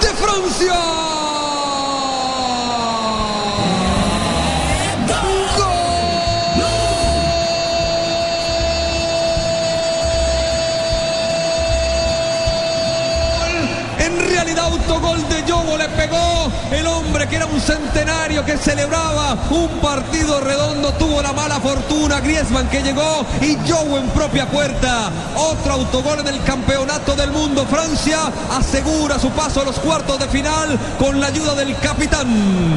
De Francia. En realidad autogol de Yogo le pegó que era un centenario que celebraba un partido redondo tuvo la mala fortuna Griezmann que llegó y Yogo en propia puerta. Otro autogol en el campeonato del mundo. Francia asegura su paso a los cuartos de final con la ayuda del capitán